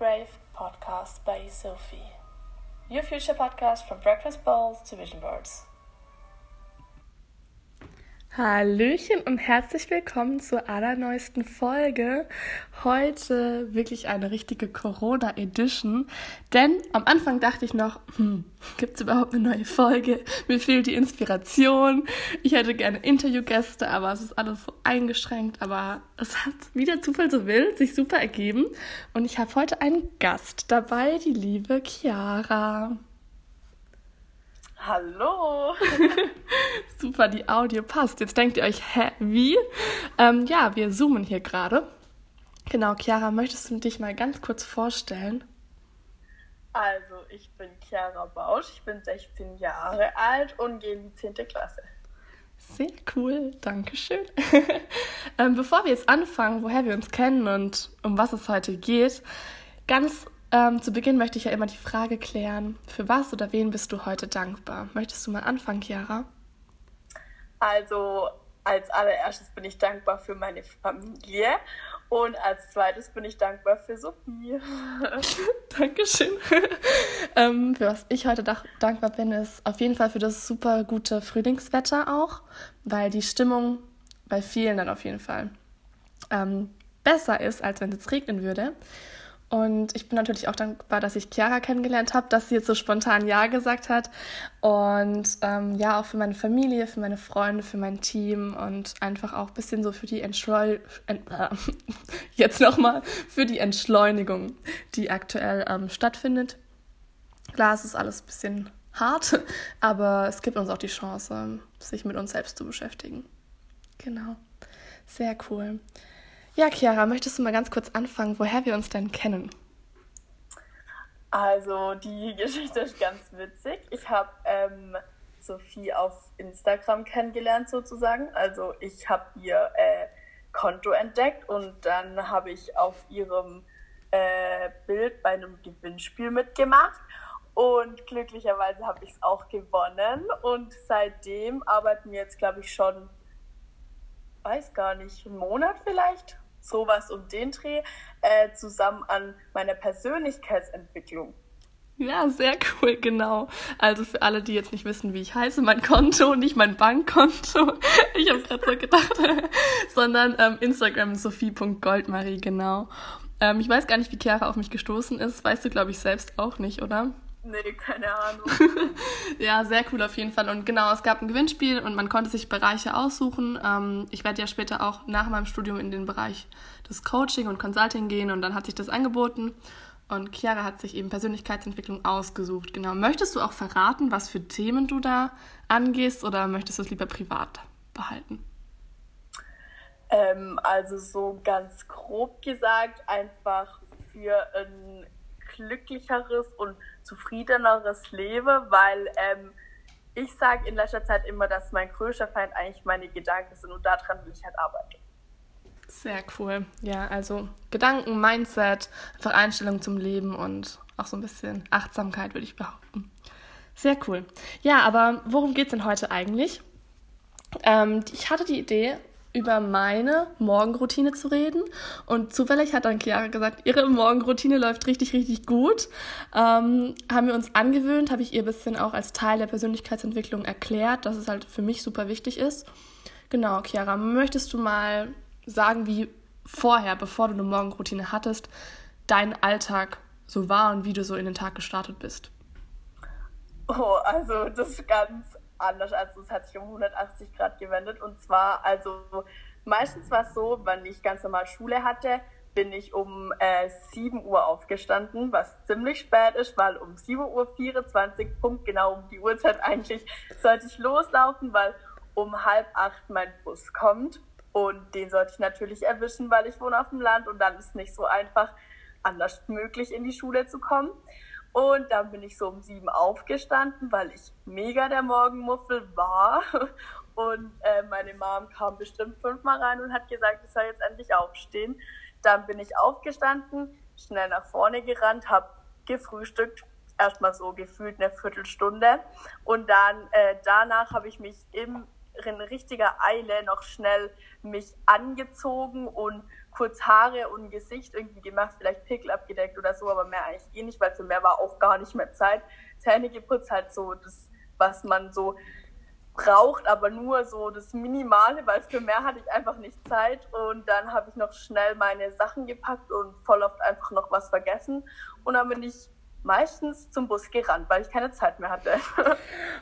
Brave podcast by Sophie. Your future podcast from breakfast bowls to vision boards. Hallöchen und herzlich willkommen zur allerneuesten Folge. Heute wirklich eine richtige Corona-Edition, denn am Anfang dachte ich noch, hm, gibt es überhaupt eine neue Folge? Mir fehlt die Inspiration. Ich hätte gerne Interviewgäste, aber es ist alles so eingeschränkt. Aber es hat, wie der Zufall so will, sich super ergeben. Und ich habe heute einen Gast dabei, die liebe Chiara. Hallo! Super, die Audio passt. Jetzt denkt ihr euch, hä, wie? Ähm, ja, wir zoomen hier gerade. Genau, Chiara, möchtest du dich mal ganz kurz vorstellen? Also, ich bin Chiara Bausch, ich bin 16 Jahre alt und gehe in die 10. Klasse. Sehr cool, danke schön. ähm, bevor wir jetzt anfangen, woher wir uns kennen und um was es heute geht, ganz ähm, zu Beginn möchte ich ja immer die Frage klären, für was oder wen bist du heute dankbar? Möchtest du mal anfangen, Chiara? Also als allererstes bin ich dankbar für meine Familie und als zweites bin ich dankbar für Sophie. Dankeschön. ähm, für was ich heute dankbar bin, ist auf jeden Fall für das super gute Frühlingswetter auch, weil die Stimmung bei vielen dann auf jeden Fall ähm, besser ist, als wenn es jetzt regnen würde. Und ich bin natürlich auch dankbar, dass ich Chiara kennengelernt habe, dass sie jetzt so spontan Ja gesagt hat. Und ähm, ja, auch für meine Familie, für meine Freunde, für mein Team und einfach auch ein bisschen so für die Entschleu äh, jetzt nochmal für die Entschleunigung, die aktuell ähm, stattfindet. Klar, es ist alles ein bisschen hart, aber es gibt uns auch die Chance, sich mit uns selbst zu beschäftigen. Genau. Sehr cool. Ja, Chiara, möchtest du mal ganz kurz anfangen, woher wir uns denn kennen? Also, die Geschichte ist ganz witzig. Ich habe ähm, Sophie auf Instagram kennengelernt, sozusagen. Also, ich habe ihr äh, Konto entdeckt und dann habe ich auf ihrem äh, Bild bei einem Gewinnspiel mitgemacht. Und glücklicherweise habe ich es auch gewonnen. Und seitdem arbeiten wir jetzt, glaube ich, schon weiß gar nicht, einen Monat vielleicht, sowas um den Dreh, äh, zusammen an meiner Persönlichkeitsentwicklung. Ja, sehr cool, genau. Also für alle, die jetzt nicht wissen, wie ich heiße, mein Konto, nicht mein Bankkonto. Ich habe gerade so gedacht, sondern ähm, Instagram sophie.goldmarie, genau. Ähm, ich weiß gar nicht, wie Chiara auf mich gestoßen ist. Weißt du, glaube ich, selbst auch nicht, oder? Nee, keine Ahnung. ja, sehr cool auf jeden Fall. Und genau, es gab ein Gewinnspiel und man konnte sich Bereiche aussuchen. Ähm, ich werde ja später auch nach meinem Studium in den Bereich des Coaching und Consulting gehen und dann hat sich das angeboten. Und Chiara hat sich eben Persönlichkeitsentwicklung ausgesucht. Genau. Möchtest du auch verraten, was für Themen du da angehst oder möchtest du es lieber privat behalten? Ähm, also so ganz grob gesagt, einfach für ein glücklicheres und zufriedeneres lebe, weil ähm, ich sage in letzter Zeit immer, dass mein größter Feind eigentlich meine Gedanken sind und daran will ich halt arbeiten. Sehr cool. Ja, also Gedanken, Mindset, einfach Einstellung zum Leben und auch so ein bisschen Achtsamkeit, würde ich behaupten. Sehr cool. Ja, aber worum geht es denn heute eigentlich? Ähm, ich hatte die Idee, über meine Morgenroutine zu reden. Und zufällig hat dann Chiara gesagt, ihre Morgenroutine läuft richtig, richtig gut. Ähm, haben wir uns angewöhnt, habe ich ihr ein bisschen auch als Teil der Persönlichkeitsentwicklung erklärt, dass es halt für mich super wichtig ist. Genau, Chiara, möchtest du mal sagen, wie vorher, bevor du eine Morgenroutine hattest, dein Alltag so war und wie du so in den Tag gestartet bist? Oh, also das ist ganz anders. Also es hat sich um 180 Grad gewendet. Und zwar, also meistens war es so, wenn ich ganz normal Schule hatte, bin ich um äh, 7 Uhr aufgestanden, was ziemlich spät ist, weil um 7 Uhr 24 Punkt genau um die Uhrzeit eigentlich sollte ich loslaufen, weil um halb acht mein Bus kommt und den sollte ich natürlich erwischen, weil ich wohne auf dem Land und dann ist nicht so einfach, anders möglich in die Schule zu kommen. Und dann bin ich so um sieben aufgestanden, weil ich mega der Morgenmuffel war. Und äh, meine Mom kam bestimmt fünfmal rein und hat gesagt, ich soll jetzt endlich aufstehen. Dann bin ich aufgestanden, schnell nach vorne gerannt, habe gefrühstückt, erstmal so gefühlt eine Viertelstunde. Und dann äh, danach habe ich mich im, in richtiger Eile noch schnell mich angezogen und kurz Haare und Gesicht irgendwie gemacht, vielleicht Pickel abgedeckt oder so, aber mehr eigentlich eh nicht, weil für mehr war auch gar nicht mehr Zeit. Zähne geputzt, halt so das, was man so braucht, aber nur so das Minimale, weil für mehr hatte ich einfach nicht Zeit. Und dann habe ich noch schnell meine Sachen gepackt und voll oft einfach noch was vergessen. Und dann bin ich meistens zum Bus gerannt, weil ich keine Zeit mehr hatte.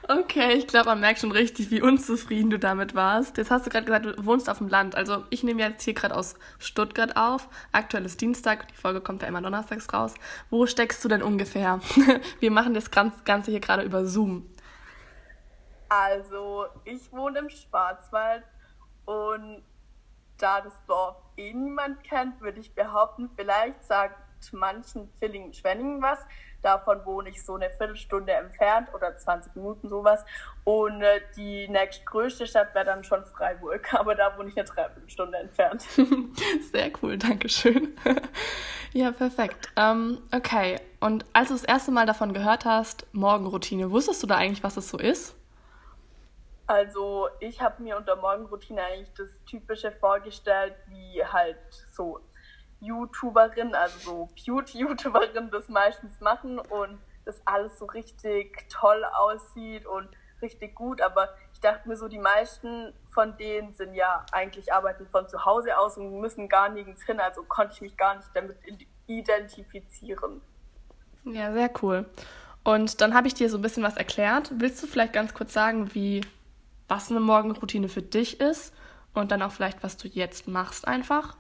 okay, ich glaube, man merkt schon richtig, wie unzufrieden du damit warst. Jetzt hast du gerade gesagt, du wohnst auf dem Land. Also ich nehme jetzt hier gerade aus Stuttgart auf. Aktuell ist Dienstag, die Folge kommt ja immer donnerstags raus. Wo steckst du denn ungefähr? Wir machen das Ganze hier gerade über Zoom. Also, ich wohne im Schwarzwald und da das Dorf eh niemand kennt, würde ich behaupten, vielleicht sagt manchen Villingen Schwenningen was. Davon wohne ich so eine Viertelstunde entfernt oder 20 Minuten sowas. Und äh, die nächstgrößte Stadt wäre dann schon Freiburg, aber da wohne ich eine Dreiviertelstunde entfernt. Sehr cool, danke schön. ja, perfekt. Ähm, okay, und als du das erste Mal davon gehört hast, Morgenroutine, wusstest du da eigentlich, was es so ist? Also ich habe mir unter Morgenroutine eigentlich das Typische vorgestellt, wie halt so YouTuberinnen, also so Beauty-YouTuberinnen das meistens machen und das alles so richtig toll aussieht und richtig gut. Aber ich dachte mir so, die meisten von denen sind ja eigentlich arbeiten von zu Hause aus und müssen gar nirgends hin, also konnte ich mich gar nicht damit identifizieren. Ja, sehr cool. Und dann habe ich dir so ein bisschen was erklärt. Willst du vielleicht ganz kurz sagen, wie was eine Morgenroutine für dich ist und dann auch vielleicht, was du jetzt machst einfach?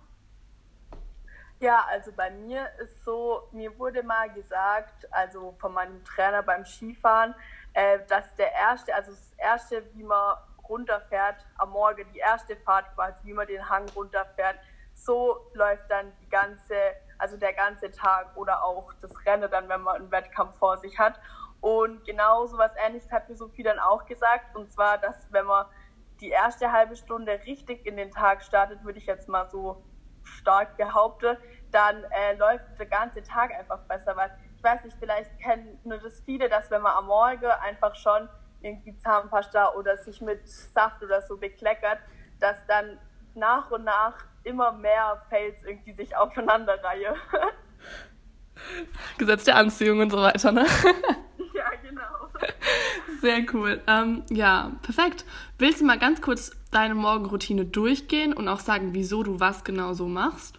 Ja, also bei mir ist so, mir wurde mal gesagt, also von meinem Trainer beim Skifahren, äh, dass der erste, also das erste, wie man runterfährt am Morgen, die erste Fahrt quasi, wie man den Hang runterfährt, so läuft dann die ganze, also der ganze Tag oder auch das Rennen dann, wenn man einen Wettkampf vor sich hat. Und genau so was Ähnliches hat mir Sophie dann auch gesagt. Und zwar, dass wenn man die erste halbe Stunde richtig in den Tag startet, würde ich jetzt mal so stark behaupten, dann äh, läuft der ganze Tag einfach besser. Weil ich weiß nicht, vielleicht kennen nur das viele, dass wenn man am Morgen einfach schon irgendwie Zahnpasta oder sich mit Saft oder so bekleckert, dass dann nach und nach immer mehr Fails irgendwie sich aufeinander reihe. Gesetz der Anziehung und so weiter, ne? Sehr cool. Ähm, ja, perfekt. Willst du mal ganz kurz deine Morgenroutine durchgehen und auch sagen, wieso du was genau so machst?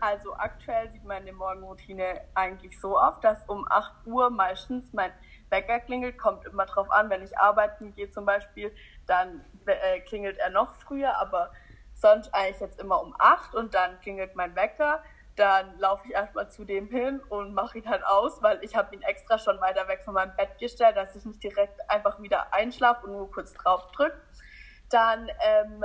Also aktuell sieht meine Morgenroutine eigentlich so auf, dass um 8 Uhr meistens mein Wecker klingelt. Kommt immer drauf an, wenn ich arbeiten gehe zum Beispiel, dann äh, klingelt er noch früher, aber sonst eigentlich jetzt immer um 8 und dann klingelt mein Wecker dann laufe ich erstmal zu dem hin und mache ihn halt aus, weil ich habe ihn extra schon weiter weg von meinem Bett gestellt, dass ich nicht direkt einfach wieder einschlafe und nur kurz drauf drücke. Dann ähm,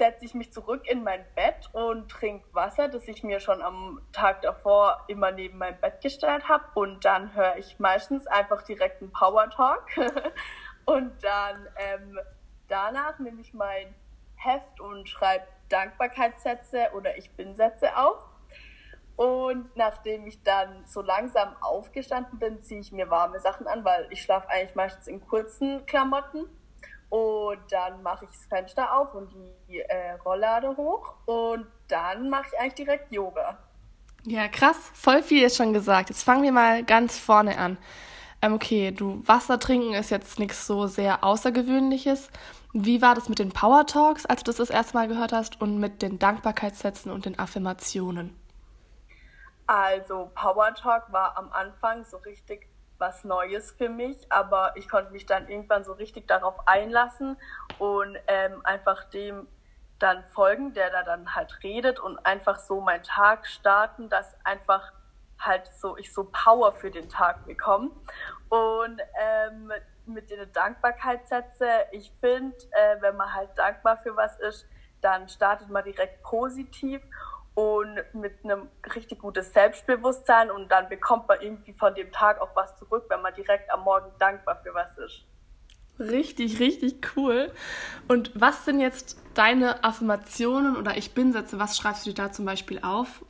setze ich mich zurück in mein Bett und trinke Wasser, das ich mir schon am Tag davor immer neben mein Bett gestellt habe. Und dann höre ich meistens einfach direkt einen Power Talk. und dann ähm, danach nehme ich mein Heft und schreibe Dankbarkeitssätze oder Ich bin-Sätze auf. Und nachdem ich dann so langsam aufgestanden bin, ziehe ich mir warme Sachen an, weil ich schlafe eigentlich meistens in kurzen Klamotten. Und dann mache ich das Fenster auf und die äh, Rolllade hoch. Und dann mache ich eigentlich direkt Yoga. Ja, krass. Voll viel ist schon gesagt. Jetzt fangen wir mal ganz vorne an. Ähm, okay, du Wasser trinken ist jetzt nichts so sehr Außergewöhnliches. Wie war das mit den Power Talks, als du das das erste Mal gehört hast, und mit den Dankbarkeitssätzen und den Affirmationen? Also Power Talk war am Anfang so richtig was Neues für mich, aber ich konnte mich dann irgendwann so richtig darauf einlassen und ähm, einfach dem dann folgen, der da dann halt redet und einfach so meinen Tag starten, dass einfach halt so ich so Power für den Tag bekomme. Und ähm, mit den Dankbarkeitssätze. Ich finde, äh, wenn man halt dankbar für was ist, dann startet man direkt positiv und mit einem richtig gutes Selbstbewusstsein und dann bekommt man irgendwie von dem Tag auch was zurück, wenn man direkt am Morgen dankbar für was ist. Richtig, richtig cool. Und was sind jetzt deine Affirmationen oder Ich bin-Sätze? Was schreibst du dir da zum Beispiel auf?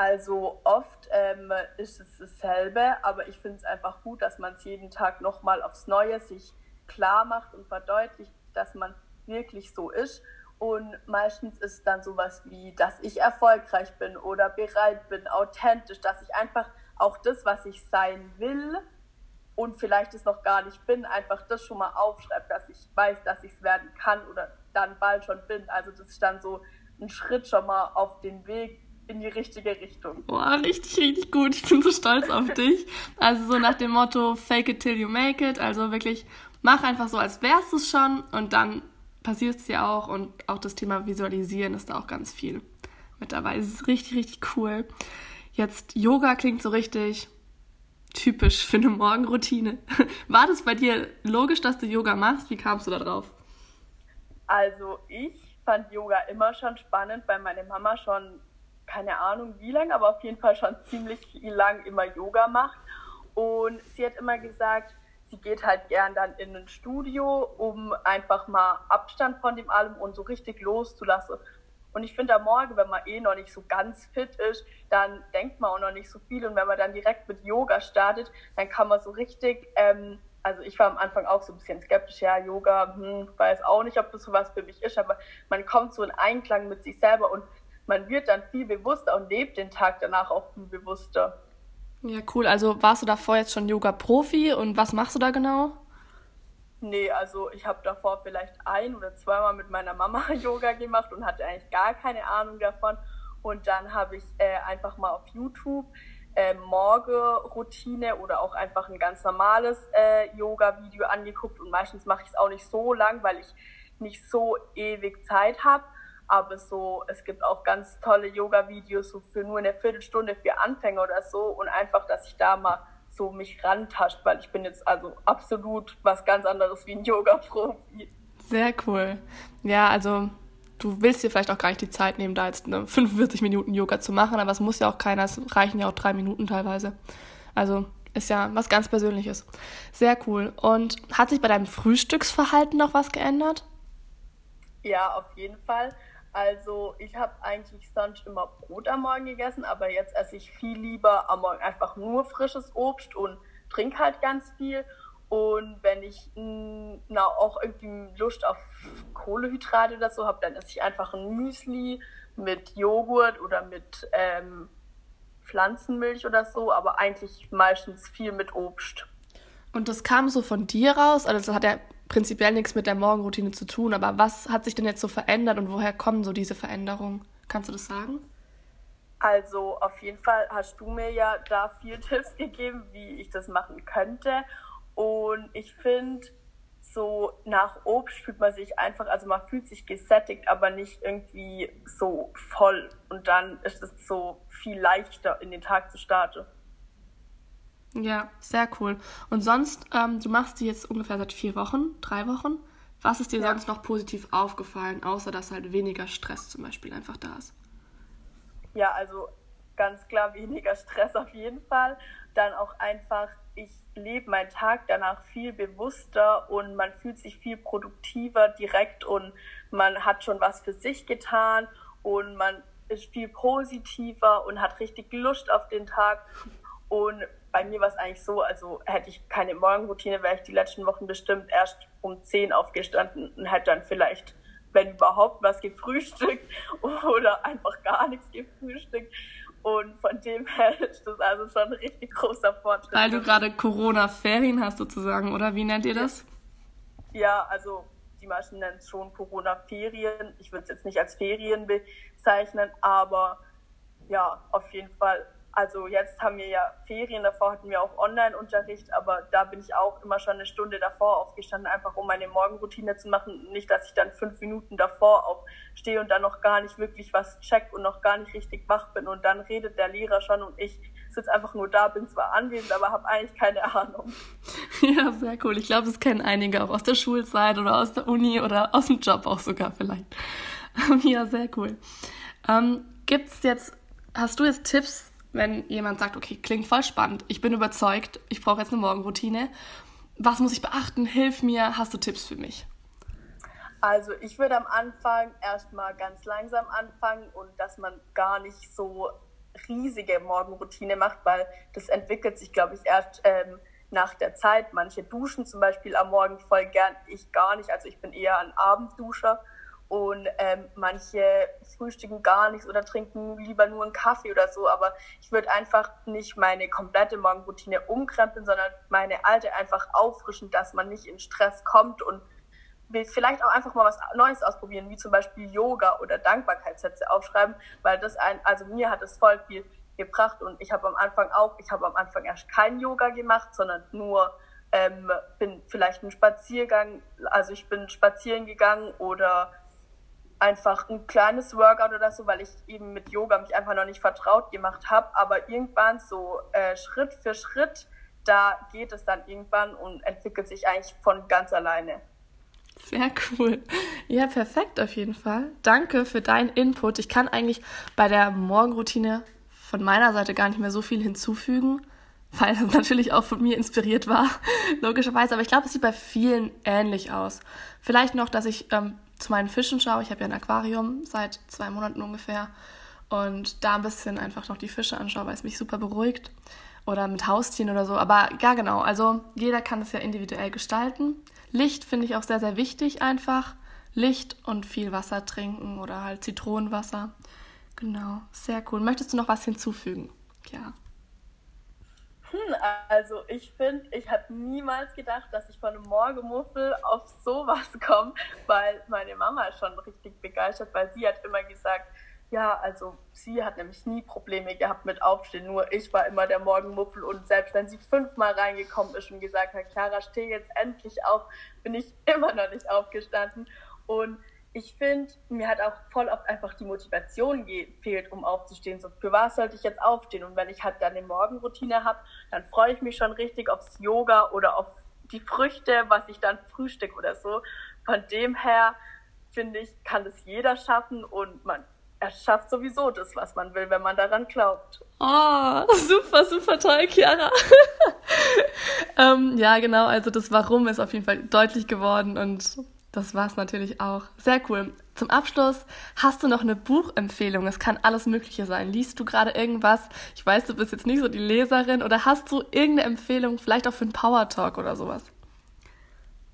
Also oft ähm, ist es dasselbe, aber ich finde es einfach gut, dass man es jeden Tag nochmal aufs Neue sich klar macht und verdeutlicht, dass man wirklich so ist. Und meistens ist dann sowas wie, dass ich erfolgreich bin oder bereit bin, authentisch, dass ich einfach auch das, was ich sein will und vielleicht es noch gar nicht bin, einfach das schon mal aufschreibe, dass ich weiß, dass ich es werden kann oder dann bald schon bin. Also das ist dann so ein Schritt schon mal auf den Weg in die richtige Richtung. Boah, richtig, richtig gut. Ich bin so stolz auf dich. Also so nach dem Motto, fake it till you make it. Also wirklich, mach einfach so, als wärst du es schon und dann passiert es ja auch. Und auch das Thema Visualisieren ist da auch ganz viel mit dabei. Es ist richtig, richtig cool. Jetzt, Yoga klingt so richtig typisch für eine Morgenroutine. War das bei dir logisch, dass du Yoga machst? Wie kamst du da drauf? Also ich fand Yoga immer schon spannend, weil meine Mama schon keine Ahnung wie lange, aber auf jeden Fall schon ziemlich lang immer Yoga macht. Und sie hat immer gesagt, sie geht halt gern dann in ein Studio, um einfach mal Abstand von dem allem und so richtig loszulassen. Und ich finde, am Morgen, wenn man eh noch nicht so ganz fit ist, dann denkt man auch noch nicht so viel. Und wenn man dann direkt mit Yoga startet, dann kann man so richtig, ähm, also ich war am Anfang auch so ein bisschen skeptisch, ja, Yoga, hm, weiß auch nicht, ob das so was für mich ist, aber man kommt so in Einklang mit sich selber und man wird dann viel bewusster und lebt den Tag danach auch viel bewusster. Ja, cool. Also warst du davor jetzt schon Yoga-Profi und was machst du da genau? Nee, also ich habe davor vielleicht ein oder zweimal mit meiner Mama Yoga gemacht und hatte eigentlich gar keine Ahnung davon. Und dann habe ich äh, einfach mal auf YouTube äh, Morgenroutine oder auch einfach ein ganz normales äh, Yoga-Video angeguckt. Und meistens mache ich es auch nicht so lang, weil ich nicht so ewig Zeit habe. Aber so, es gibt auch ganz tolle Yoga-Videos so für nur eine Viertelstunde für Anfänger oder so. Und einfach, dass ich da mal so mich rantascht, weil ich bin jetzt also absolut was ganz anderes wie ein Yoga-Profi. Sehr cool. Ja, also du willst dir vielleicht auch gar nicht die Zeit nehmen, da jetzt eine 45 Minuten Yoga zu machen, aber es muss ja auch keiner, es reichen ja auch drei Minuten teilweise. Also ist ja was ganz Persönliches. Sehr cool. Und hat sich bei deinem Frühstücksverhalten noch was geändert? Ja, auf jeden Fall. Also ich habe eigentlich sonst immer Brot am Morgen gegessen, aber jetzt esse ich viel lieber am Morgen einfach nur frisches Obst und trinke halt ganz viel. Und wenn ich na, auch irgendwie Lust auf Kohlehydrate oder so habe, dann esse ich einfach ein Müsli mit Joghurt oder mit ähm, Pflanzenmilch oder so, aber eigentlich meistens viel mit Obst. Und das kam so von dir raus? Also hat ja prinzipiell nichts mit der Morgenroutine zu tun, aber was hat sich denn jetzt so verändert und woher kommen so diese Veränderungen? Kannst du das sagen? Also auf jeden Fall hast du mir ja da vier Tipps gegeben, wie ich das machen könnte. Und ich finde, so nach Obst fühlt man sich einfach, also man fühlt sich gesättigt, aber nicht irgendwie so voll. Und dann ist es so viel leichter, in den Tag zu starten. Ja, sehr cool. Und sonst, ähm, du machst die jetzt ungefähr seit vier Wochen, drei Wochen. Was ist dir ja. sonst noch positiv aufgefallen, außer dass halt weniger Stress zum Beispiel einfach da ist? Ja, also ganz klar weniger Stress auf jeden Fall. Dann auch einfach, ich lebe meinen Tag danach viel bewusster und man fühlt sich viel produktiver direkt und man hat schon was für sich getan und man ist viel positiver und hat richtig Lust auf den Tag. Und bei mir war es eigentlich so, also hätte ich keine Morgenroutine, wäre ich die letzten Wochen bestimmt erst um 10 aufgestanden und hätte dann vielleicht, wenn überhaupt, was gefrühstückt oder einfach gar nichts gefrühstückt. Und von dem her ist das also schon ein richtig großer Fortschritt. Weil du gerade Corona-Ferien hast sozusagen, oder wie nennt ihr das? Ja, also die meisten nennen es schon Corona-Ferien. Ich würde es jetzt nicht als Ferien bezeichnen, aber ja, auf jeden Fall also jetzt haben wir ja Ferien, davor hatten wir auch Online-Unterricht, aber da bin ich auch immer schon eine Stunde davor aufgestanden, einfach um meine Morgenroutine zu machen. Nicht, dass ich dann fünf Minuten davor aufstehe und dann noch gar nicht wirklich was check und noch gar nicht richtig wach bin und dann redet der Lehrer schon und ich sitze einfach nur da, bin zwar anwesend, aber habe eigentlich keine Ahnung. Ja, sehr cool. Ich glaube, das kennen einige auch aus der Schulzeit oder aus der Uni oder aus dem Job auch sogar vielleicht. Ja, sehr cool. Ähm, gibt's jetzt, hast du jetzt Tipps, wenn jemand sagt, okay, klingt voll spannend, ich bin überzeugt, ich brauche jetzt eine Morgenroutine. Was muss ich beachten? Hilf mir, hast du Tipps für mich? Also ich würde am Anfang erstmal ganz langsam anfangen und dass man gar nicht so riesige Morgenroutine macht, weil das entwickelt sich, glaube ich, erst ähm, nach der Zeit. Manche duschen zum Beispiel am Morgen voll gern, ich gar nicht. Also ich bin eher ein Abendduscher und ähm, manche frühstücken gar nichts oder trinken lieber nur einen Kaffee oder so. Aber ich würde einfach nicht meine komplette Morgenroutine umkrempeln, sondern meine alte einfach auffrischen, dass man nicht in Stress kommt und vielleicht auch einfach mal was Neues ausprobieren, wie zum Beispiel Yoga oder Dankbarkeitssätze aufschreiben, weil das ein, also mir hat es voll viel gebracht und ich habe am Anfang auch, ich habe am Anfang erst kein Yoga gemacht, sondern nur ähm, bin vielleicht einen Spaziergang, also ich bin spazieren gegangen oder einfach ein kleines Workout oder so, weil ich eben mit Yoga mich einfach noch nicht vertraut gemacht habe. Aber irgendwann so äh, Schritt für Schritt, da geht es dann irgendwann und entwickelt sich eigentlich von ganz alleine. Sehr cool. Ja, perfekt auf jeden Fall. Danke für deinen Input. Ich kann eigentlich bei der Morgenroutine von meiner Seite gar nicht mehr so viel hinzufügen, weil das natürlich auch von mir inspiriert war, logischerweise. Aber ich glaube, es sieht bei vielen ähnlich aus. Vielleicht noch, dass ich ähm, zu meinen Fischen schaue. Ich habe ja ein Aquarium seit zwei Monaten ungefähr und da ein bisschen einfach noch die Fische anschaue, weil es mich super beruhigt. Oder mit Haustieren oder so. Aber ja, genau. Also jeder kann es ja individuell gestalten. Licht finde ich auch sehr, sehr wichtig einfach. Licht und viel Wasser trinken oder halt Zitronenwasser. Genau, sehr cool. Möchtest du noch was hinzufügen? Ja. Also ich finde, ich habe niemals gedacht, dass ich von einem Morgenmuffel auf sowas komme, weil meine Mama ist schon richtig begeistert, weil sie hat immer gesagt, ja, also sie hat nämlich nie Probleme gehabt mit Aufstehen, nur ich war immer der Morgenmuffel und selbst wenn sie fünfmal reingekommen ist und gesagt hat, Clara, steh jetzt endlich auf, bin ich immer noch nicht aufgestanden. Und ich finde, mir hat auch voll oft einfach die Motivation gefehlt, um aufzustehen. So, für was sollte ich jetzt aufstehen? Und wenn ich halt dann eine Morgenroutine habe, dann freue ich mich schon richtig aufs Yoga oder auf die Früchte, was ich dann frühstück oder so. Von dem her finde ich, kann das jeder schaffen und man er schafft sowieso das, was man will, wenn man daran glaubt. Oh, super, super toll, Chiara. ähm, ja, genau, also das Warum ist auf jeden Fall deutlich geworden und das war es natürlich auch. Sehr cool. Zum Abschluss hast du noch eine Buchempfehlung. Es kann alles Mögliche sein. Liest du gerade irgendwas? Ich weiß, du bist jetzt nicht so die Leserin. Oder hast du irgendeine Empfehlung, vielleicht auch für einen Power Talk oder sowas?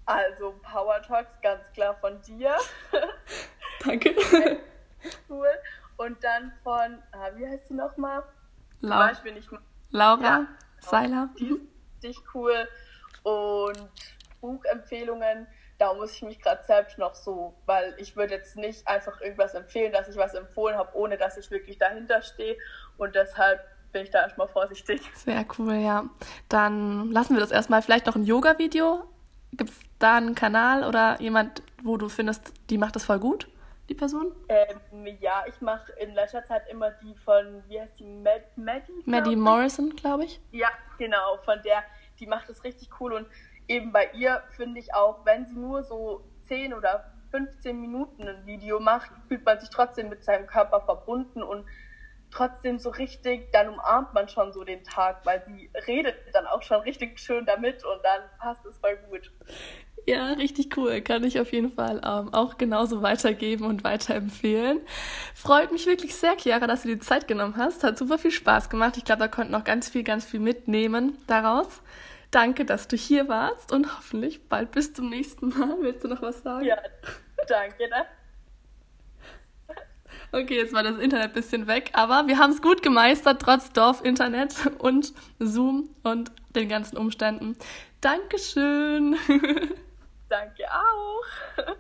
Also Power Talks ganz klar von dir. Danke. cool. Und dann von, ah, wie heißt sie nochmal? Laura. Nicht Laura ja, Seiler. Die ist richtig cool. Und Buchempfehlungen da muss ich mich gerade selbst noch so, weil ich würde jetzt nicht einfach irgendwas empfehlen, dass ich was empfohlen habe, ohne dass ich wirklich dahinter stehe. Und deshalb bin ich da erstmal vorsichtig. Sehr cool, ja. Dann lassen wir das erstmal. Vielleicht noch ein Yoga-Video. Gibt es da einen Kanal oder jemand, wo du findest, die macht das voll gut, die Person? Ähm, ja, ich mache in letzter Zeit immer die von, wie heißt die, Mad Maddie? Maddie Morrison, glaube ich. Ja, genau, von der, die macht das richtig cool und eben bei ihr finde ich auch, wenn sie nur so 10 oder 15 Minuten ein Video macht, fühlt man sich trotzdem mit seinem Körper verbunden und trotzdem so richtig, dann umarmt man schon so den Tag, weil sie redet dann auch schon richtig schön damit und dann passt es voll gut. Ja, richtig cool. Kann ich auf jeden Fall ähm, auch genauso weitergeben und weiterempfehlen. Freut mich wirklich sehr, Chiara, dass du dir die Zeit genommen hast. Hat super viel Spaß gemacht. Ich glaube, da konnten noch ganz viel, ganz viel mitnehmen daraus. Danke, dass du hier warst und hoffentlich bald bis zum nächsten Mal. Willst du noch was sagen? Ja, danke. Ne? Okay, jetzt war das Internet ein bisschen weg, aber wir haben es gut gemeistert, trotz Dorf-Internet und Zoom und den ganzen Umständen. Dankeschön. Danke auch.